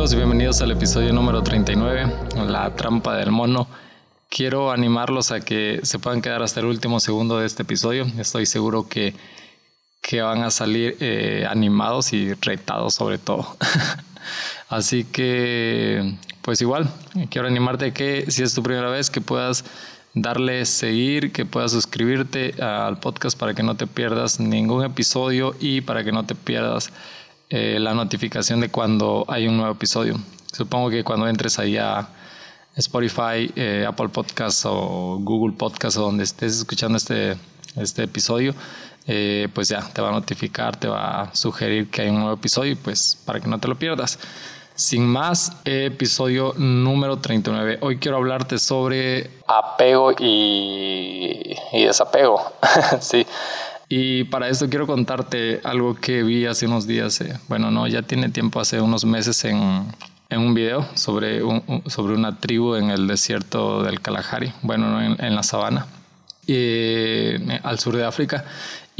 amigos? Bienvenidos al episodio número 39, La trampa del mono. Quiero animarlos a que se puedan quedar hasta el último segundo de este episodio. Estoy seguro que, que van a salir eh, animados y retados sobre todo. Así que, pues igual, quiero animarte que si es tu primera vez que puedas darle seguir, que puedas suscribirte al podcast para que no te pierdas ningún episodio y para que no te pierdas eh, la notificación de cuando hay un nuevo episodio. Supongo que cuando entres ahí a Spotify, eh, Apple Podcasts o Google Podcasts o donde estés escuchando este, este episodio, eh, pues ya te va a notificar, te va a sugerir que hay un nuevo episodio, pues para que no te lo pierdas. Sin más, episodio número 39. Hoy quiero hablarte sobre apego y, desapego. sí. Y para esto quiero contarte algo que vi hace unos días. Eh, bueno, no, ya tiene tiempo, hace unos meses en, en un video sobre, sobre una tribu en el desierto del Kalahari, bueno, en, en la sabana, eh, al sur de África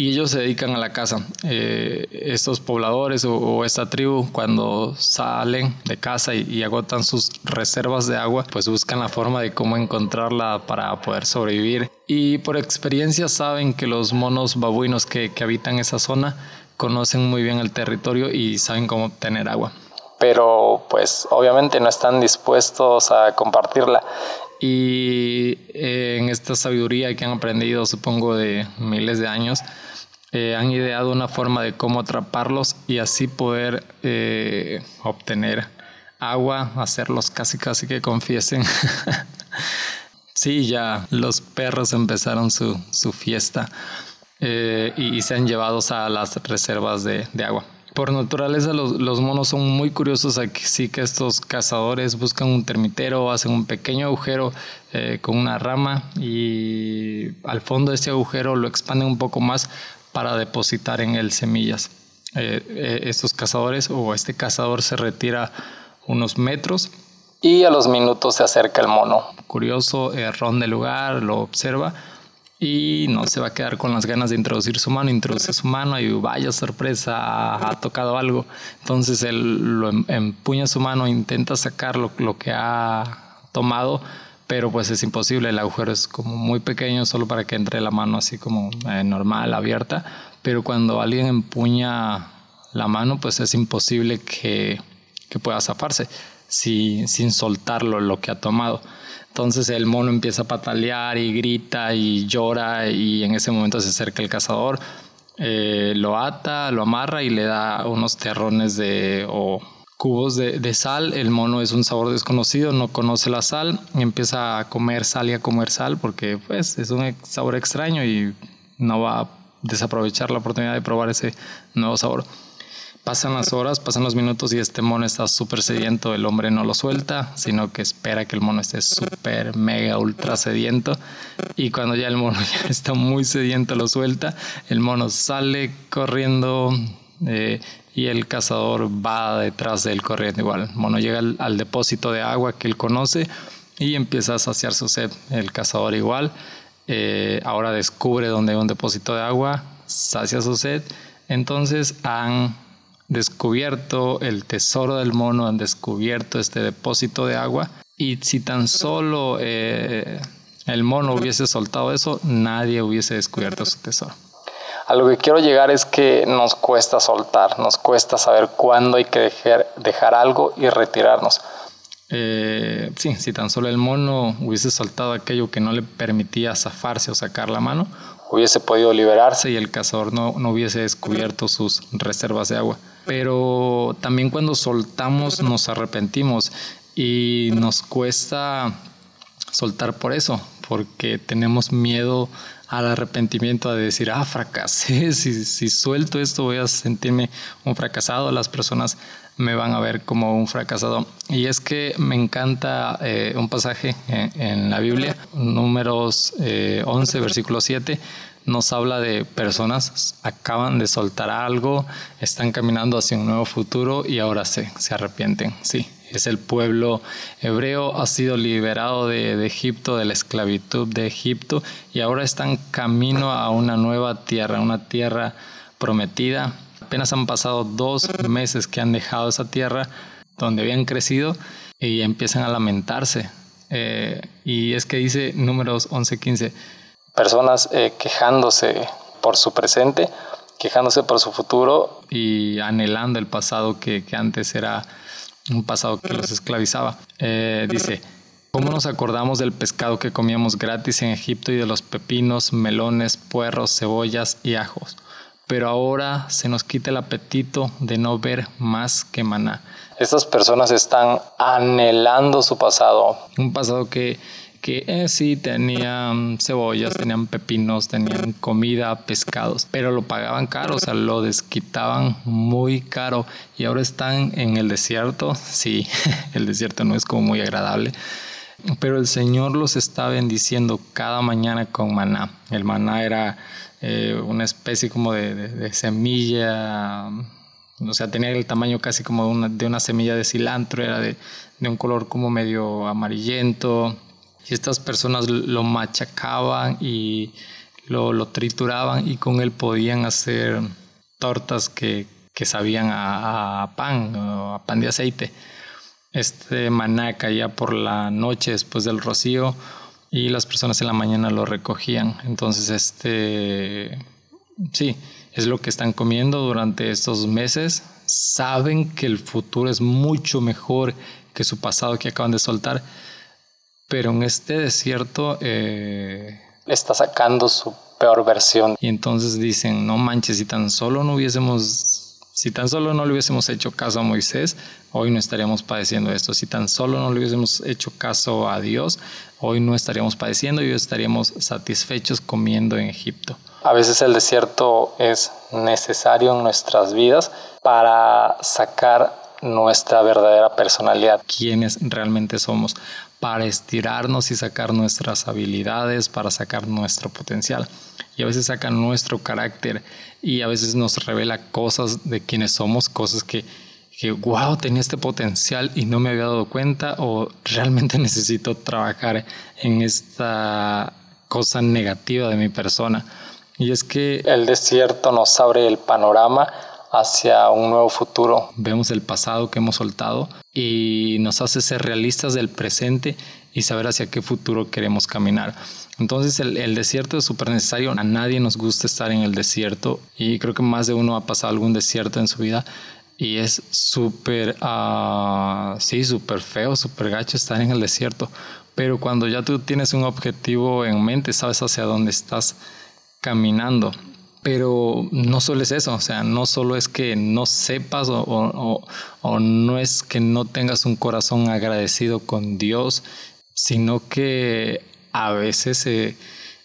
y ellos se dedican a la caza. Eh, estos pobladores o, esta tribu cuando salen de casa y, agotan sus reservas de agua, pues buscan la forma de cómo encontrarla para poder sobrevivir. Y por experiencia saben que los monos babuinos que, que habitan esa zona conocen muy bien el territorio y saben cómo obtener agua pero pues obviamente no están dispuestos a compartirla. Y eh, en esta sabiduría que han aprendido, supongo, de miles de años, eh, han ideado una forma de cómo atraparlos y así poder eh, obtener agua, hacerlos casi casi que confiesen. sí, ya los perros empezaron su, su fiesta eh, y, se han llevado a las reservas de, de agua. Por naturaleza los, los, monos son muy curiosos, así que estos cazadores buscan un termitero, hacen un pequeño agujero con una rama y al fondo de ese agujero lo expanden un poco más para depositar en él semillas. Eh, eh, estos cazadores o este cazador se retira unos metros y a los minutos se acerca el mono. Curioso, eh, ronda el lugar, lo observa y no se va a quedar con las ganas de introducir su mano, introduce su mano y vaya sorpresa, ha, tocado algo. Entonces él lo em, empuña su mano, intenta sacar lo, lo que ha tomado pero pues es imposible, el agujero es como muy pequeño solo para que entre la mano así como eh, normal, abierta, pero cuando alguien empuña la mano pues es imposible que, que pueda zafarse si, sin soltarlo lo que ha tomado. Entonces el mono empieza a patalear y grita y llora y en ese momento se acerca el cazador, eh, lo ata, lo amarra y le da unos terrones de... cubos de, sal. El mono es un sabor desconocido, no conoce la sal, empieza a comer sal y a comer sal porque pues es un sabor extraño y no va a desaprovechar la oportunidad de probar ese nuevo sabor. Pasan las horas, pasan los minutos y este mono está súper sediento. El hombre no lo suelta, sino que espera que el mono esté súper, mega, ultra sediento. Y cuando ya el mono ya está muy sediento, lo suelta. El mono sale corriendo, eh, y el cazador va detrás del corriente igual. Mono llega al, depósito de agua que él conoce y empieza a saciar su sed. El cazador igual eh, ahora descubre dónde hay un depósito de agua, sacia su sed. Entonces han descubierto el tesoro del mono, han descubierto este depósito de agua y si tan solo eh, el mono hubiese soltado eso, nadie hubiese descubierto su tesoro. A lo que quiero llegar es que nos cuesta soltar, nos cuesta saber cuándo hay que dejar, dejar algo y retirarnos. Eh, sí, si tan solo el mono hubiese soltado aquello que no le permitía zafarse o sacar la mano, hubiese podido liberarse y el cazador no, no hubiese descubierto sus reservas de agua. Pero también cuando soltamos nos arrepentimos y nos cuesta soltar por eso, porque tenemos miedo al arrepentimiento de decir, ah, fracasé, si, suelto esto voy a sentirme un fracasado, las personas me van a ver como un fracasado. Y es que me encanta eh, un pasaje en, la Biblia, números 11, eh, versículo 7, nos habla de personas acaban de soltar algo, están caminando hacia un nuevo futuro y ahora se, se arrepienten. Sí, es el pueblo hebreo, ha sido liberado de, Egipto, de la esclavitud de Egipto, y ahora están camino a una nueva tierra, una tierra prometida. Apenas han pasado dos meses que han dejado esa tierra, donde habían crecido y empiezan a lamentarse. Eh, y es que dice números 11-15, personas eh, quejándose por su presente, quejándose por su futuro y anhelando el pasado que, que antes era un pasado que los esclavizaba. Eh, dice, ¿cómo nos acordamos del pescado que comíamos gratis en Egipto y de los pepinos, melones, puerros, cebollas y ajos? Pero ahora se nos quita el apetito de no ver más que maná. Estas personas están anhelando su pasado. Un pasado que que eh, sí tenían cebollas, tenían pepinos, tenían comida, pescados, pero lo pagaban caro, o sea, lo desquitaban muy caro y ahora están en el desierto. Sí, el desierto no es como muy agradable, pero el Señor los está bendiciendo cada mañana con maná. El maná era eh, una especie como de, semilla, o sea, tenía el tamaño casi como de una, semilla de cilantro, era de un color como medio amarillento y estas personas lo machacaban y lo, trituraban y con él podían hacer tortas que, sabían a, pan o a pan de aceite. Este maná caía por la noche después del rocío y las personas en la mañana lo recogían. Entonces, este, sí, es lo que están comiendo durante estos meses. Saben que el futuro es mucho mejor que su pasado que acaban de soltar pero en este desierto eh, está sacando su peor versión. Y entonces dicen, no manches, si tan solo no hubiésemos, si tan solo no le hubiésemos hecho caso a Moisés, hoy no estaríamos padeciendo esto. Si tan solo no le hubiésemos hecho caso a Dios, hoy no estaríamos padeciendo y hoy estaríamos satisfechos comiendo en Egipto. A veces el desierto es necesario en nuestras vidas para sacar nuestra verdadera personalidad, quiénes realmente somos, para estirarnos y sacar nuestras habilidades, para sacar nuestro potencial. Y a veces saca nuestro carácter y a veces nos revela cosas de quienes somos, cosas que, que, wow, tenía este potencial y no me había dado cuenta o realmente necesito trabajar en esta cosa negativa de mi persona. Y es que el desierto nos abre el panorama hacia un nuevo futuro. Vemos el pasado que hemos soltado y nos hace ser realistas del presente y saber hacia qué futuro queremos caminar. Entonces el, desierto es súper necesario. A nadie nos gusta estar en el desierto y creo que más de uno ha pasado algún desierto en su vida y es súper, uh, sí, súper feo, súper gacho estar en el desierto. Pero cuando ya tú tienes un objetivo en mente, sabes hacia dónde estás caminando. Pero no solo es eso, o sea, no solo es que no sepas o, no es que no tengas un corazón agradecido con Dios, sino que a veces eh,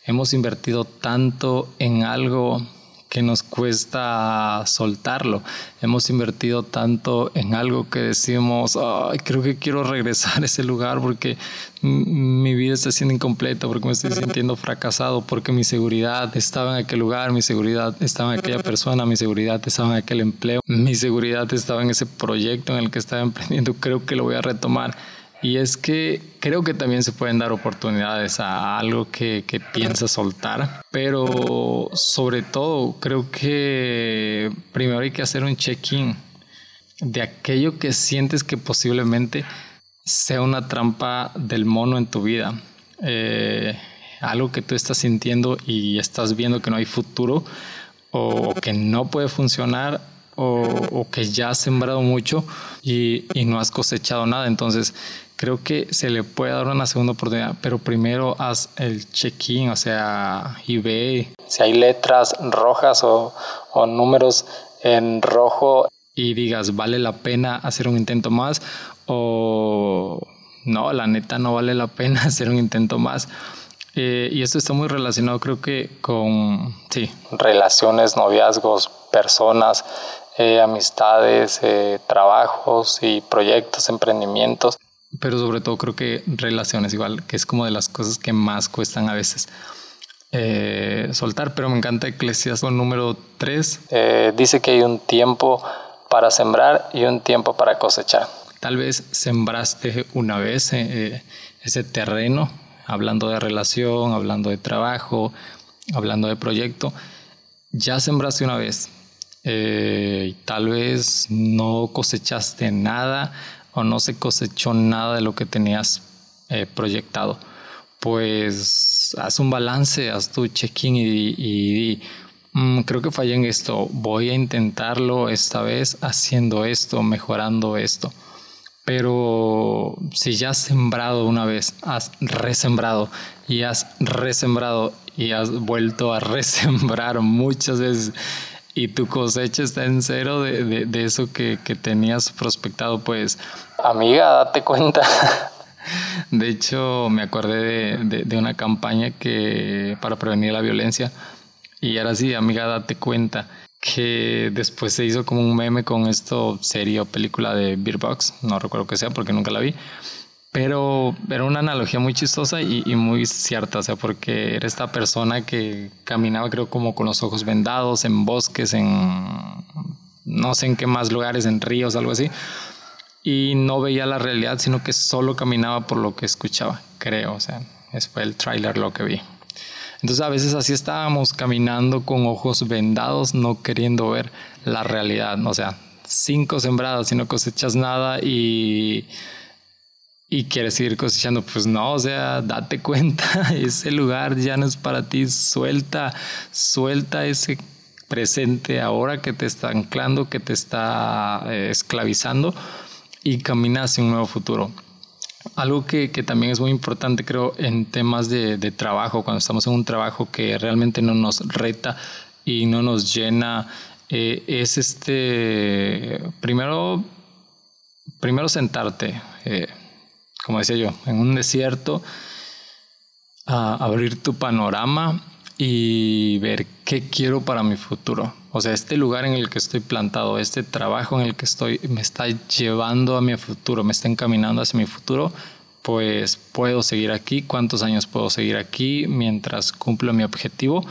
hemos invertido tanto en algo que nos cuesta soltarlo. Hemos invertido tanto en algo que decimos, creo que quiero regresar a ese lugar porque mi vida está siendo incompleta, porque me estoy sintiendo fracasado, porque mi seguridad estaba en aquel lugar, mi seguridad estaba en aquella persona, mi seguridad estaba en aquel empleo, mi seguridad estaba en ese proyecto en el que estaba emprendiendo, creo que lo voy a retomar y es que creo que también se pueden dar oportunidades a algo que, que piensas soltar, pero sobre todo creo que primero hay que hacer un check-in de aquello que sientes que posiblemente sea una trampa del mono en tu vida. Eh, algo que tú estás sintiendo y estás viendo que no hay futuro o que no puede funcionar o, que ya has sembrado mucho y, no has cosechado nada. Entonces creo que se le puede dar una segunda oportunidad, pero primero haz el check-in, o sea, y ve si hay letras rojas o, o números en rojo y digas, vale la pena hacer un intento más o no, la neta no vale la pena hacer un intento más. Eh, y esto está muy relacionado creo que con, sí, relaciones, noviazgos, personas, eh, amistades, eh, trabajos y proyectos, emprendimientos pero sobre todo creo que relaciones igual, que es como de las cosas que más cuestan a veces eh, soltar, pero me encanta Eclesiastes número 3. Eh, dice que hay un tiempo para sembrar y un tiempo para cosechar. Tal vez sembraste una vez eh, ese terreno, hablando de relación, hablando de trabajo, hablando de proyecto, ya sembraste una vez, y tal vez no cosechaste nada o no se cosechó nada de lo que tenías eh, proyectado, pues haz un balance, haz tu check-in y, mm, creo que fallé en esto, voy a intentarlo esta vez haciendo esto, mejorando esto. Pero si ya has sembrado una vez, has resembrado y has resembrado y has vuelto a resembrar muchas veces y tu cosecha está en cero de, eso que, tenías prospectado, pues amiga, date cuenta. De hecho, me acordé de, una campaña que para prevenir la violencia y era así, amiga, date cuenta que después se hizo como un meme con esto serie o película de Beer Box, no recuerdo que sea porque nunca la vi, pero era una analogía muy chistosa y, muy cierta, o sea, porque era esta persona que caminaba creo como con los ojos vendados en bosques, en no sé en qué más lugares, en ríos, algo así, y no veía la realidad, sino que solo caminaba por lo que escuchaba, creo, o sea, ese fue el tráiler lo que vi. Entonces a veces así estábamos caminando con ojos vendados, no queriendo ver la realidad. O sea, cinco sembradas y no cosechas nada y, y quieres seguir cosechando. Pues no, o sea, date cuenta, ese lugar ya no es para ti. Suelta, suelta ese presente ahora que te está anclando, que te está eh, esclavizando y camina hacia un nuevo futuro. Algo que, también es muy importante, creo, en temas de, trabajo, cuando estamos en un trabajo que realmente no nos reta y no nos llena, eh, es este, primero, primero sentarte, eh, como decía yo, en un desierto, a abrir tu panorama y ver qué quiero para mi futuro. O sea, este lugar en el que estoy plantado, este trabajo en el que estoy, me está llevando a mi futuro, me está encaminando hacia mi futuro, pues puedo seguir aquí, cuántos años puedo seguir aquí mientras cumplo mi objetivo.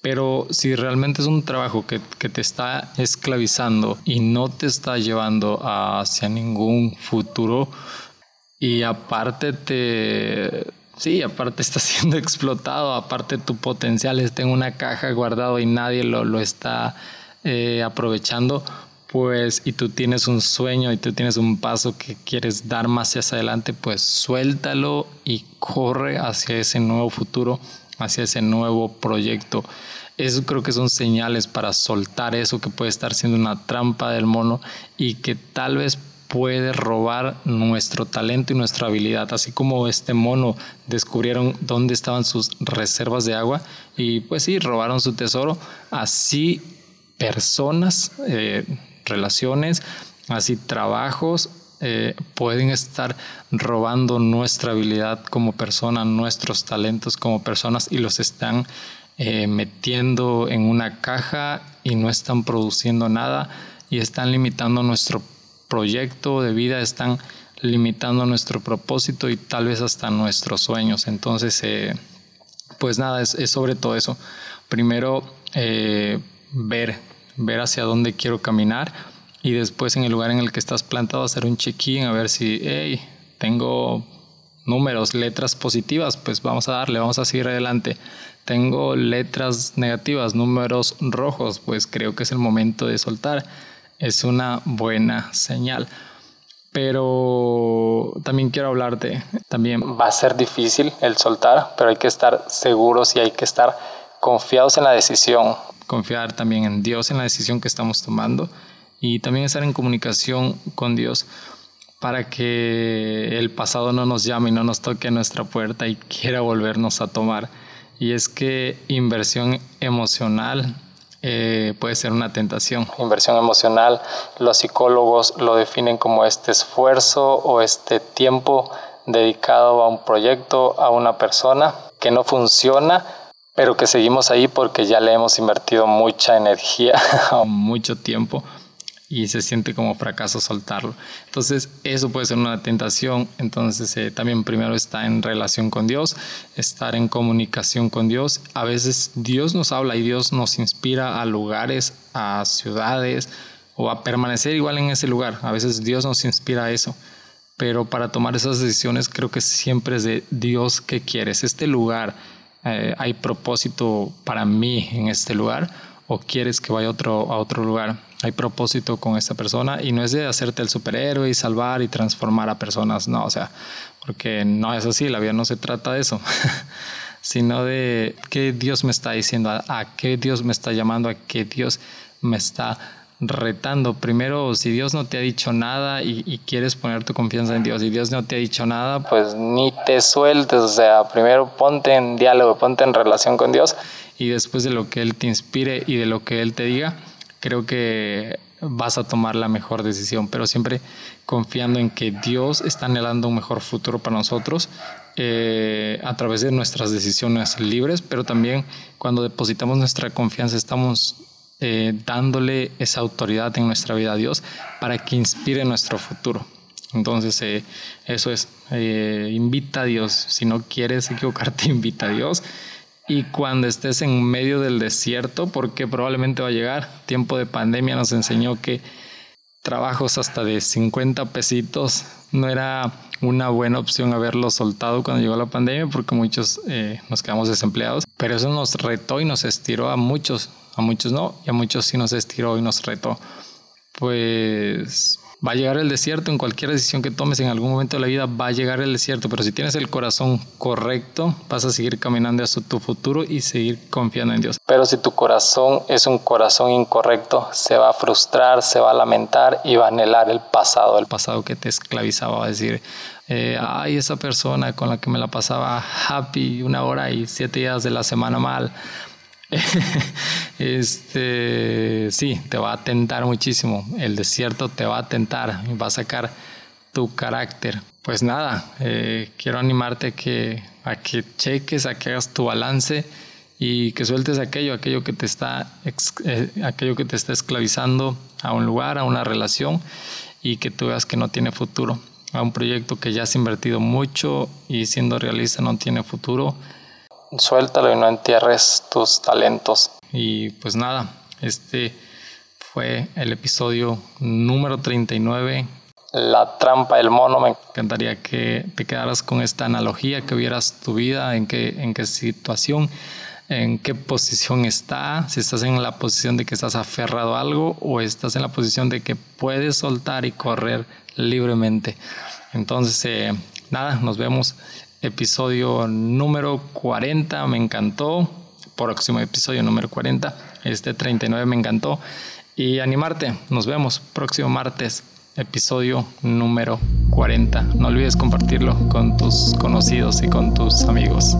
Pero si realmente es un trabajo que, que te está esclavizando y no te está llevando hacia ningún futuro, y aparte te Sí, aparte está siendo explotado, aparte tu potencial está en una caja guardado y nadie lo, está eh, aprovechando, pues y tú tienes un sueño y tú tienes un paso que quieres dar más hacia adelante, pues suéltalo y corre hacia ese nuevo futuro, hacia ese nuevo proyecto. Eso creo que son señales para soltar eso que puede estar siendo una trampa del mono y que tal vez puede robar nuestro talento y nuestra habilidad, así como este mono descubrieron dónde estaban sus reservas de agua y pues sí, robaron su tesoro, así personas, eh, relaciones, así trabajos eh, pueden estar robando nuestra habilidad como persona, nuestros talentos como personas y los están eh, metiendo en una caja y no están produciendo nada y están limitando nuestro proyecto de vida están limitando nuestro propósito y tal vez hasta nuestros sueños. Entonces, eh, pues nada, es, sobre todo eso. Primero, eh, ver, ver hacia dónde quiero caminar y después en el lugar en el que estás plantado hacer un check-in a ver si, hey, tengo números, letras positivas, pues vamos a darle, vamos a seguir adelante. Tengo letras negativas, números rojos, pues creo que es el momento de soltar es una buena señal. Pero también quiero hablarte, también va a ser difícil el soltar, pero hay que estar seguros y hay que estar confiados en la decisión. Confiar también en Dios, en la decisión que estamos tomando y también estar en comunicación con Dios para que el pasado no nos llame y no nos toque a nuestra puerta y quiera volvernos a tomar. Y es que inversión emocional eh, puede ser una tentación. Inversión emocional, los psicólogos lo definen como este esfuerzo o este tiempo dedicado a un proyecto, a una persona que no funciona, pero que seguimos ahí porque ya le hemos invertido mucha energía, mucho tiempo y se siente como fracaso soltarlo. Entonces, eso puede ser una tentación. Entonces, eh, también primero está en relación con Dios, estar en comunicación con Dios. A veces Dios nos habla y Dios nos inspira a lugares, a ciudades o a permanecer igual en ese lugar. A veces Dios nos inspira a eso. Pero para tomar esas decisiones creo que siempre es de Dios que quieres. Este lugar, eh, hay propósito para mí en este lugar o quieres que vaya otro, a otro lugar hay propósito con esta persona y no es de hacerte el superhéroe y salvar y transformar a personas, no, o sea, porque no es así, la vida no se trata de eso, sino de qué Dios me está diciendo, a, qué Dios me está llamando, a qué Dios me está retando. Primero, si Dios no te ha dicho nada y, y, quieres poner tu confianza en Dios y Dios no te ha dicho nada, pues ni te sueltes. O sea, primero ponte en diálogo, ponte en relación con Dios y después de lo que Él te inspire y de lo que Él te diga, creo que vas a tomar la mejor decisión, pero siempre confiando en que Dios está anhelando un mejor futuro para nosotros eh, a través de nuestras decisiones libres, pero también cuando depositamos nuestra confianza estamos eh, dándole esa autoridad en nuestra vida a Dios para que inspire nuestro futuro. Entonces, eh, eso es, invita a Dios. Si no quieres equivocarte, invita a Dios y cuando estés en medio del desierto, porque probablemente va a llegar, tiempo de pandemia nos enseñó que trabajos hasta de 50 pesitos no era una buena opción haberlo soltado cuando llegó la pandemia porque muchos eh, nos quedamos desempleados, pero eso nos retó y nos estiró a muchos, a muchos no, y a muchos sí nos estiró y nos retó. Pues Va a llegar el desierto en cualquier decisión que tomes en algún momento de la vida, va a llegar el desierto, pero si tienes el corazón correcto, vas a seguir caminando hacia tu futuro y seguir confiando en Dios. Pero si tu corazón es un corazón incorrecto, se va a frustrar, se va a lamentar y va a anhelar el pasado, el pasado que te esclavizaba, va a decir, eh, ay, esa persona con la que me la pasaba happy una hora y siete días de la semana mal este, sí, te va a tentar muchísimo. El desierto te va a tentar y va a sacar tu carácter. Pues nada, eh, quiero animarte que, a que cheques, a que hagas tu balance y que sueltes aquello, aquello que te está, eh, aquello que te está esclavizando a un lugar, a una relación y que tú veas que no tiene futuro, a un proyecto que ya has invertido mucho y siendo realista no tiene futuro suéltalo y no entierres tus talentos. Y pues nada, este fue el episodio número 39. La trampa del mono. Me encantaría que te quedaras con esta analogía, que vieras tu vida, en qué, en qué situación, en qué posición está, si estás en la posición de que estás aferrado a algo o estás en la posición de que puedes soltar y correr libremente. Entonces, eh, nada, nos vemos episodio número 40, me encantó. Próximo episodio número 40, este 39 me encantó. Y animarte, nos vemos próximo martes, episodio número 40. No olvides compartirlo con tus conocidos y con tus amigos.